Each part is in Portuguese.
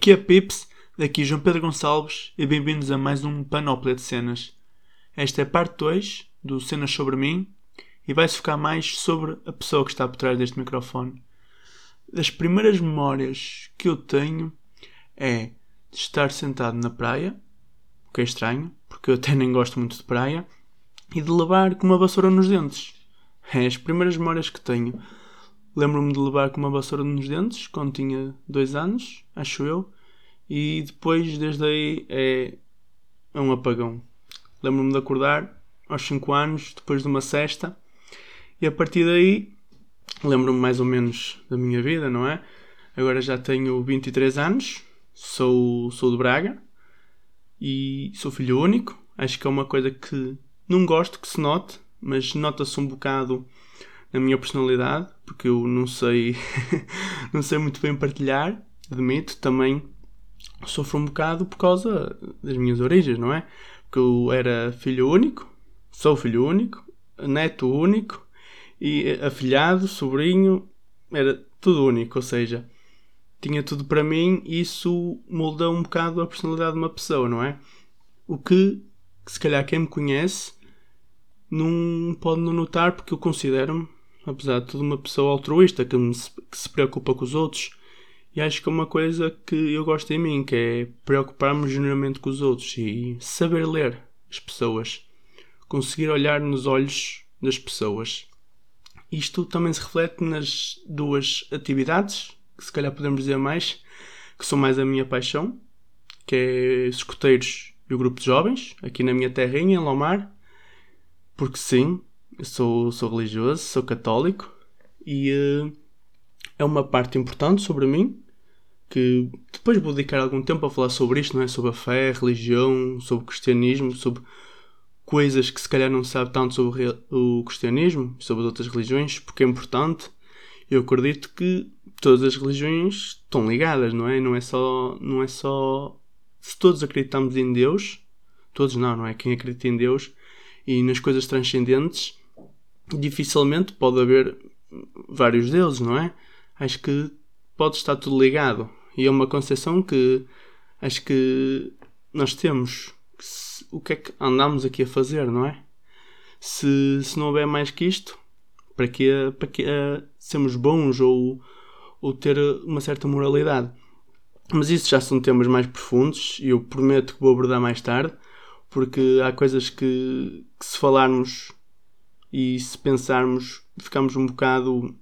Que é Pips? Daqui João Pedro Gonçalves e bem-vindos a mais um Panóplia de Cenas. Esta é parte 2 do Cenas sobre mim e vai-se focar mais sobre a pessoa que está por trás deste microfone. Das primeiras memórias que eu tenho é de estar sentado na praia, o que é estranho, porque eu até nem gosto muito de praia, e de levar com uma vassoura nos dentes. É as primeiras memórias que tenho. Lembro-me de levar com uma vassoura nos dentes quando tinha dois anos, acho eu, e depois, desde aí, é, é um apagão. Lembro-me de acordar aos 5 anos, depois de uma cesta, e a partir daí, lembro-me mais ou menos da minha vida, não é? Agora já tenho 23 anos, sou, sou de Braga e sou filho único. Acho que é uma coisa que não gosto que se note, mas nota-se um bocado na minha personalidade, porque eu não sei, não sei muito bem partilhar, admito, também sofro um bocado por causa das minhas origens, não é? Porque eu era filho único, sou filho único, neto único e afilhado, sobrinho, era tudo único, ou seja, tinha tudo para mim e isso moldou um bocado a personalidade de uma pessoa, não é? O que, se calhar, quem me conhece não pode não notar porque eu considero-me, apesar de tudo, uma pessoa altruísta que, me, que se preocupa com os outros. E acho que é uma coisa que eu gosto em mim, que é preocupar-me genuinamente com os outros e saber ler as pessoas, conseguir olhar nos olhos das pessoas. Isto também se reflete nas duas atividades, que se calhar podemos dizer mais, que são mais a minha paixão, que é os escuteiros e o grupo de jovens, aqui na minha terrinha, em Lomar, porque sim, sou, sou religioso, sou católico e uh, é uma parte importante sobre mim, que depois vou dedicar algum tempo a falar sobre isto, não é? Sobre a fé, a religião, sobre o cristianismo, sobre coisas que se calhar não sabe tanto sobre o cristianismo, sobre as outras religiões, porque é importante. Eu acredito que todas as religiões estão ligadas, não é? Não é só, não é só se todos acreditamos em Deus, todos não, não é? Quem acredita em Deus e nas coisas transcendentes, dificilmente pode haver vários deuses, não é? Acho que pode estar tudo ligado. E é uma concepção que acho que nós temos o que é que andamos aqui a fazer, não é? Se, se não houver mais que isto, para que, para que uh, sermos bons ou, ou ter uma certa moralidade? Mas isso já são temas mais profundos e eu prometo que vou abordar mais tarde, porque há coisas que, que se falarmos e se pensarmos, ficamos um bocado.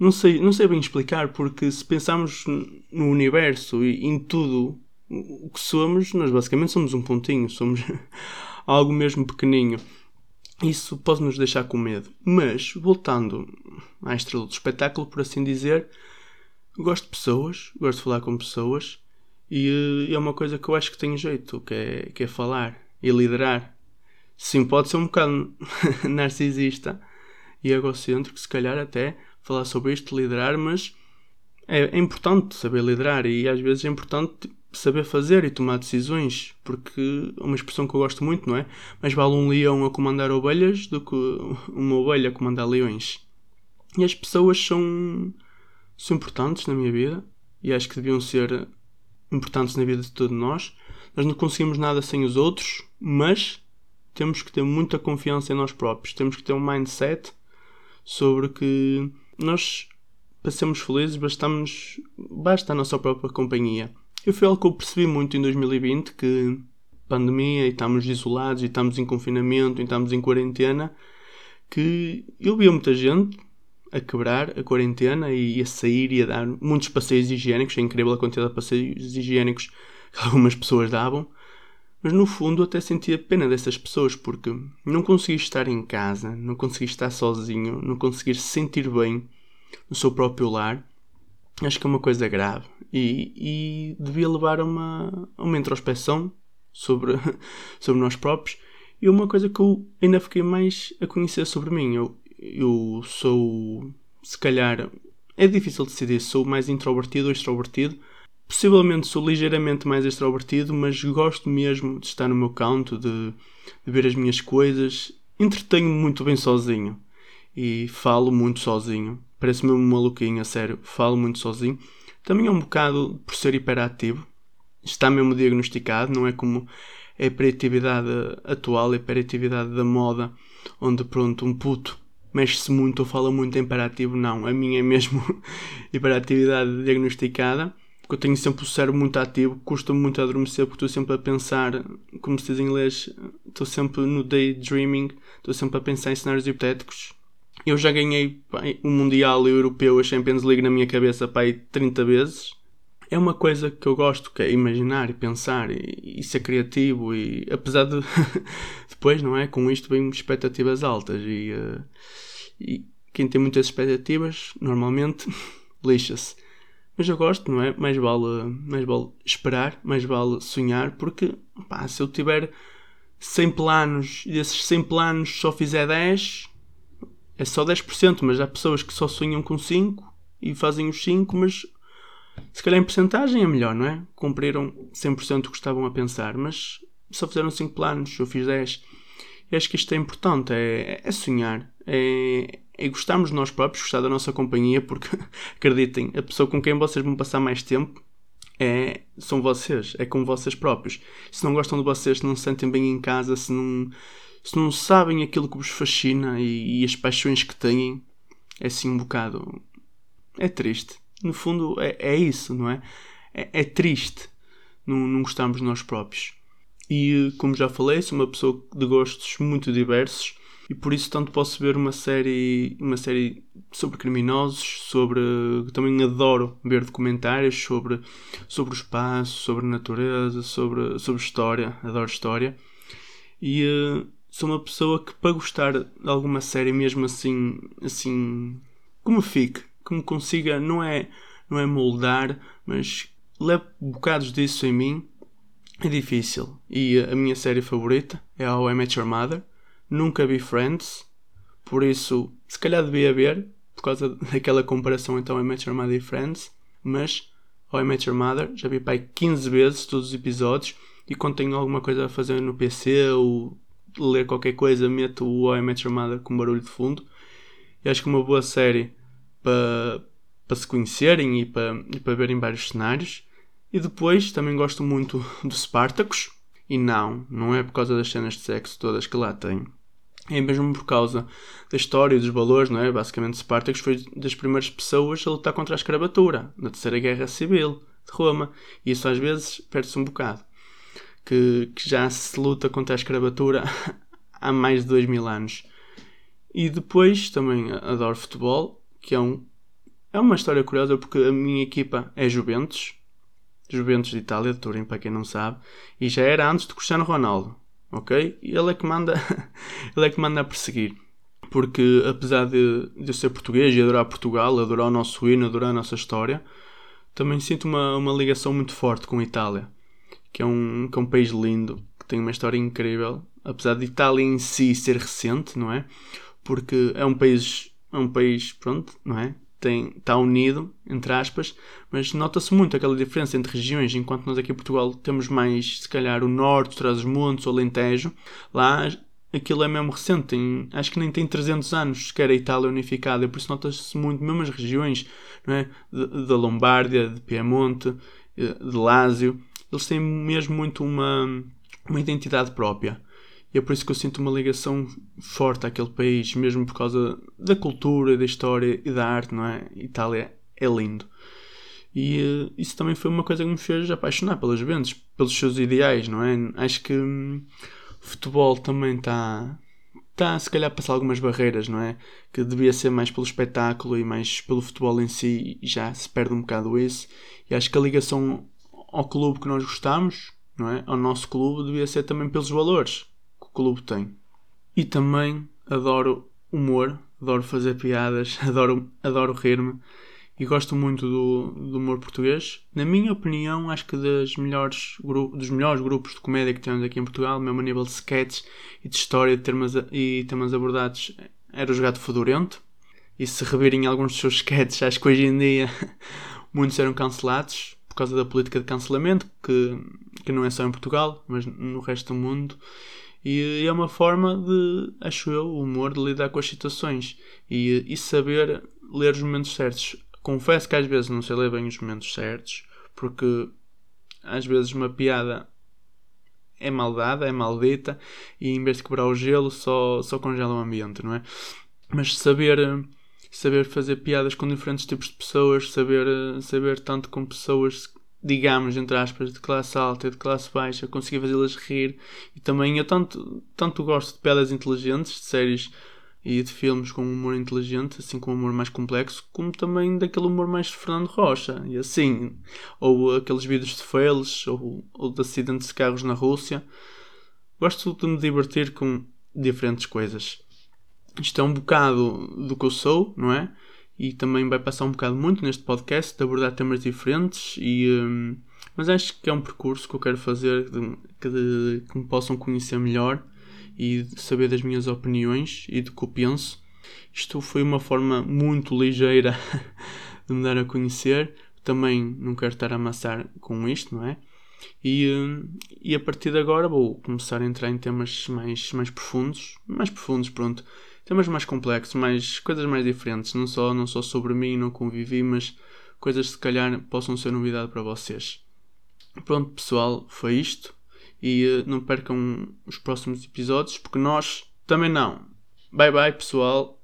Não sei, não sei bem explicar, porque se pensarmos no universo e em tudo o que somos, nós basicamente somos um pontinho, somos algo mesmo pequeninho. Isso pode nos deixar com medo. Mas, voltando à estrela do espetáculo, por assim dizer, gosto de pessoas, gosto de falar com pessoas e, é uma coisa que eu acho que tenho jeito, que é, que é falar e liderar. Sim, pode ser um bocado narcisista e egocêntrico, se calhar até falar sobre isto, liderar, mas é, é importante saber liderar e às vezes é importante saber fazer e tomar decisões, porque é uma expressão que eu gosto muito, não é? Mais vale um leão a comandar ovelhas do que uma ovelha a comandar leões. E as pessoas são, são importantes na minha vida e acho que deviam ser importantes na vida de todos nós. Nós não conseguimos nada sem os outros, mas temos que ter muita confiança em nós próprios. Temos que ter um mindset sobre que nós, para sermos felizes, bastamos, basta a nossa própria companhia. Eu foi algo que eu percebi muito em 2020, que pandemia e estamos isolados e estamos em confinamento e estamos em quarentena, que eu via muita gente a quebrar a quarentena e a sair e a dar muitos passeios higiênicos, é incrível a quantidade de passeios higiênicos que algumas pessoas davam, mas no fundo até sentia pena dessas pessoas porque não conseguir estar em casa, não conseguir estar sozinho, não conseguir se sentir bem no seu próprio lar, acho que é uma coisa grave e, e devia levar a uma, uma introspeção sobre, sobre nós próprios. E uma coisa que eu ainda fiquei mais a conhecer sobre mim. Eu, eu sou, se calhar, é difícil decidir se sou mais introvertido ou extrovertido. Possivelmente sou ligeiramente mais extrovertido, mas gosto mesmo de estar no meu canto, de, de ver as minhas coisas. Entretenho muito bem sozinho e falo muito sozinho. Parece-me um maluquinho, a sério. Falo muito sozinho Também é um bocado por ser hiperativo. Está mesmo diagnosticado, não é como a hiperatividade atual, a hiperatividade da moda, onde pronto, um puto mexe-se muito ou fala muito em imperativo. Não, a minha é mesmo hiperatividade diagnosticada porque eu tenho sempre o cérebro muito ativo, custa-me muito adormecer porque estou sempre a pensar, como se diz em inglês, estou sempre no daydreaming, estou sempre a pensar em cenários hipotéticos. Eu já ganhei o Mundial e o Europeu, a Champions League na minha cabeça pai 30 vezes. É uma coisa que eu gosto, que é imaginar e pensar e, e ser criativo e apesar de depois, não é? Com isto vem expectativas altas e, uh, e quem tem muitas expectativas normalmente lixa-se. Mas eu gosto, não é? Mais vale, mais vale esperar, mais vale sonhar, porque pá, se eu tiver 100 planos e desses 100 planos só fizer 10, é só 10%, mas há pessoas que só sonham com 5 e fazem os 5, mas se calhar em porcentagem é melhor, não é? Cumpriram 100% do que estavam a pensar, mas só fizeram 5 planos, eu fiz 10. E acho que isto é importante, é, é sonhar, é, é gostarmos de nós próprios, gostar da nossa companhia, porque acreditem, a pessoa com quem vocês vão passar mais tempo é, são vocês, é com vocês próprios. Se não gostam de vocês, se não se sentem bem em casa, se não, se não sabem aquilo que vos fascina e, e as paixões que têm, é assim um bocado. É triste. No fundo, é, é isso, não é? É, é triste não, não gostarmos de nós próprios. E, como já falei, sou uma pessoa de gostos muito diversos e por isso tanto posso ver uma série uma série sobre criminosos sobre também adoro ver documentários sobre sobre o espaço sobre a natureza sobre sobre história adoro história. E uh, sou uma pessoa que para gostar de alguma série mesmo assim assim como fique que me consiga não é não é moldar mas leve bocados disso em mim é difícil. E a minha série favorita é How I Met Your Mother nunca vi Friends, por isso se calhar devia ver, por causa daquela comparação então I Met Your Mother e Friends, mas How I Met Your Mother já vi pai 15 vezes todos os episódios e quando tenho alguma coisa a fazer no PC ou ler qualquer coisa meto o How I Met Your Mother com barulho de fundo e acho que uma boa série para, se conhecerem e para, para verem vários cenários e depois também gosto muito do Spartacus e não, não é por causa das cenas de sexo todas que lá tem. É mesmo por causa da história e dos valores, não é? Basicamente, Spartacus foi das primeiras pessoas a lutar contra a escravatura na Terceira Guerra Civil de Roma. E isso às vezes perde-se um bocado. Que, que já se luta contra a escravatura há mais de dois mil anos. E depois também adoro futebol, que é, um, é uma história curiosa porque a minha equipa é Juventus, Juventus de Itália, de Turim, para quem não sabe, e já era antes de Cristiano Ronaldo, ok? E ele é que manda, ele é que manda a perseguir. Porque apesar de, de eu ser português e adorar Portugal, adorar o nosso hino, adorar a nossa história, também sinto uma, uma ligação muito forte com a Itália, que é, um, que é um país lindo, que tem uma história incrível, apesar de Itália em si ser recente, não é? Porque é um país, é um país, pronto, não é? Está unido, entre aspas, mas nota-se muito aquela diferença entre regiões, enquanto nós aqui em Portugal temos mais, se calhar, o norte, traz os montes, o Alentejo, lá aquilo é mesmo recente, tem, acho que nem tem 300 anos sequer a Itália unificada, por isso nota-se muito, mesmo as regiões, é? da Lombardia, de Piemonte, eh, de Lásio, eles têm mesmo muito uma, uma identidade própria. É por isso que eu sinto uma ligação forte àquele país, mesmo por causa da cultura, da história e da arte, não é? Itália é lindo. E uh, isso também foi uma coisa que me fez apaixonar pelas Juventus, pelos seus ideais, não é? Acho que hum, o futebol também está está se calhar a passar algumas barreiras, não é? Que devia ser mais pelo espetáculo e mais pelo futebol em si e já se perde um bocado isso. E acho que a ligação ao clube que nós gostamos, não é? Ao nosso clube devia ser também pelos valores clube tem. E também adoro humor, adoro fazer piadas, adoro, adoro rir-me e gosto muito do, do, humor português. Na minha opinião, acho que das melhores, dos melhores grupos de comédia que temos aqui em Portugal, mesmo a nível de sketches e de história de temas, e temas abordados, era o Jogado Fedorento. E se revirem alguns dos seus sketches, acho que hoje em dia muitos eram cancelados por causa da política de cancelamento, que, que não é só em Portugal, mas no resto do mundo. E é uma forma de, acho eu, o humor de lidar com as situações e, e saber ler os momentos certos. confesso que às vezes não sei ler bem os momentos certos, porque às vezes uma piada é maldada, é maldita, e em vez de quebrar o gelo, só, só congela o ambiente, não é? Mas saber, saber fazer piadas com diferentes tipos de pessoas, saber, saber tanto com pessoas, digamos, entre aspas, de classe alta e de classe baixa, conseguir fazê-las rir, e também eu tanto, tanto gosto de piadas inteligentes, de séries e de filmes com humor inteligente, assim com um humor mais complexo, como também daquele humor mais de Fernando Rocha, e assim, ou aqueles vídeos de fails, ou, ou de acidentes de carros na Rússia. Gosto de me divertir com diferentes coisas. Isto é um bocado do que eu sou, não é? E também vai passar um bocado muito neste podcast de abordar temas diferentes e. Hum, mas acho que é um percurso que eu quero fazer de, que, que me possam conhecer melhor e saber das minhas opiniões e do que eu penso. Isto foi uma forma muito ligeira de me dar a conhecer. Também não quero estar a amassar com isto, não é? E, e a partir de agora vou começar a entrar em temas mais, mais profundos. Mais profundos, pronto. Temas mais complexos, mais, coisas mais diferentes. Não só, não só sobre mim, não convivi, mas coisas se calhar possam ser novidade para vocês. Pronto, pessoal, foi isto e uh, não percam os próximos episódios, porque nós também não. Bye bye, pessoal.